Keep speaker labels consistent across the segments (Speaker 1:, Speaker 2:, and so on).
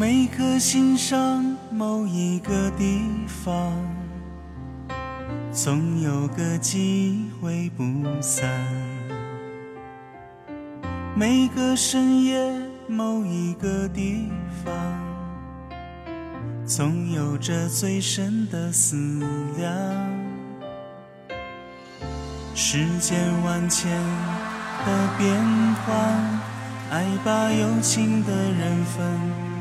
Speaker 1: 每颗心上某一个地方，总有个机会不散。每个深夜某一个地方，总有着最深的思量。世间万千的变幻，爱把有情的人分。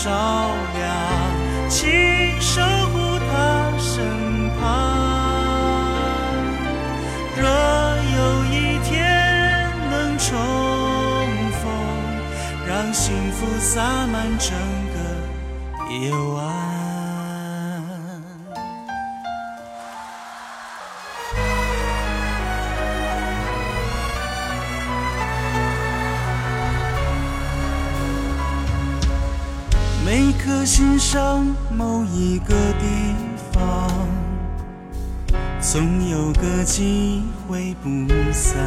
Speaker 1: 照亮，请守护他身旁。若有一天能重逢，让幸福洒满整个夜晚。颗心上某一个地方，总有个机会不散。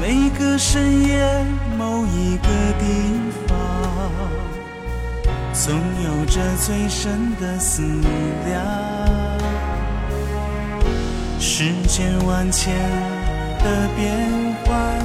Speaker 1: 每个深夜某一个地方，总有着最深的思量。世间万千的变幻，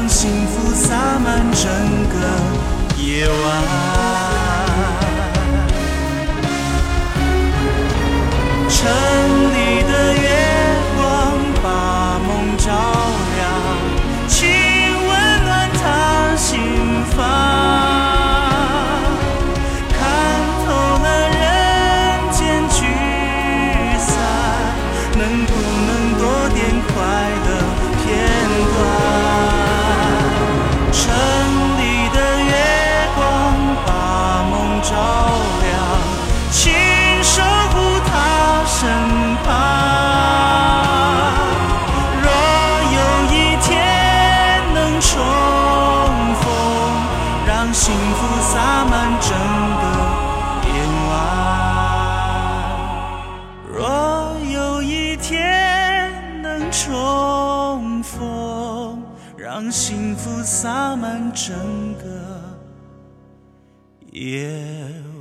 Speaker 1: 让幸福洒满整个夜晚。让幸福洒满整个夜晚。